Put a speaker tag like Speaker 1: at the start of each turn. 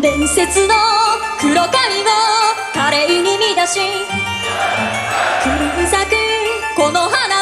Speaker 1: 伝説の黒髪を華麗に乱し狂い咲くこの花